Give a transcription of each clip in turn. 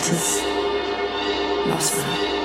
Don't let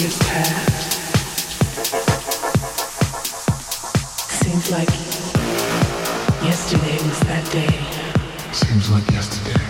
Seems like yesterday was that day. Seems like yesterday.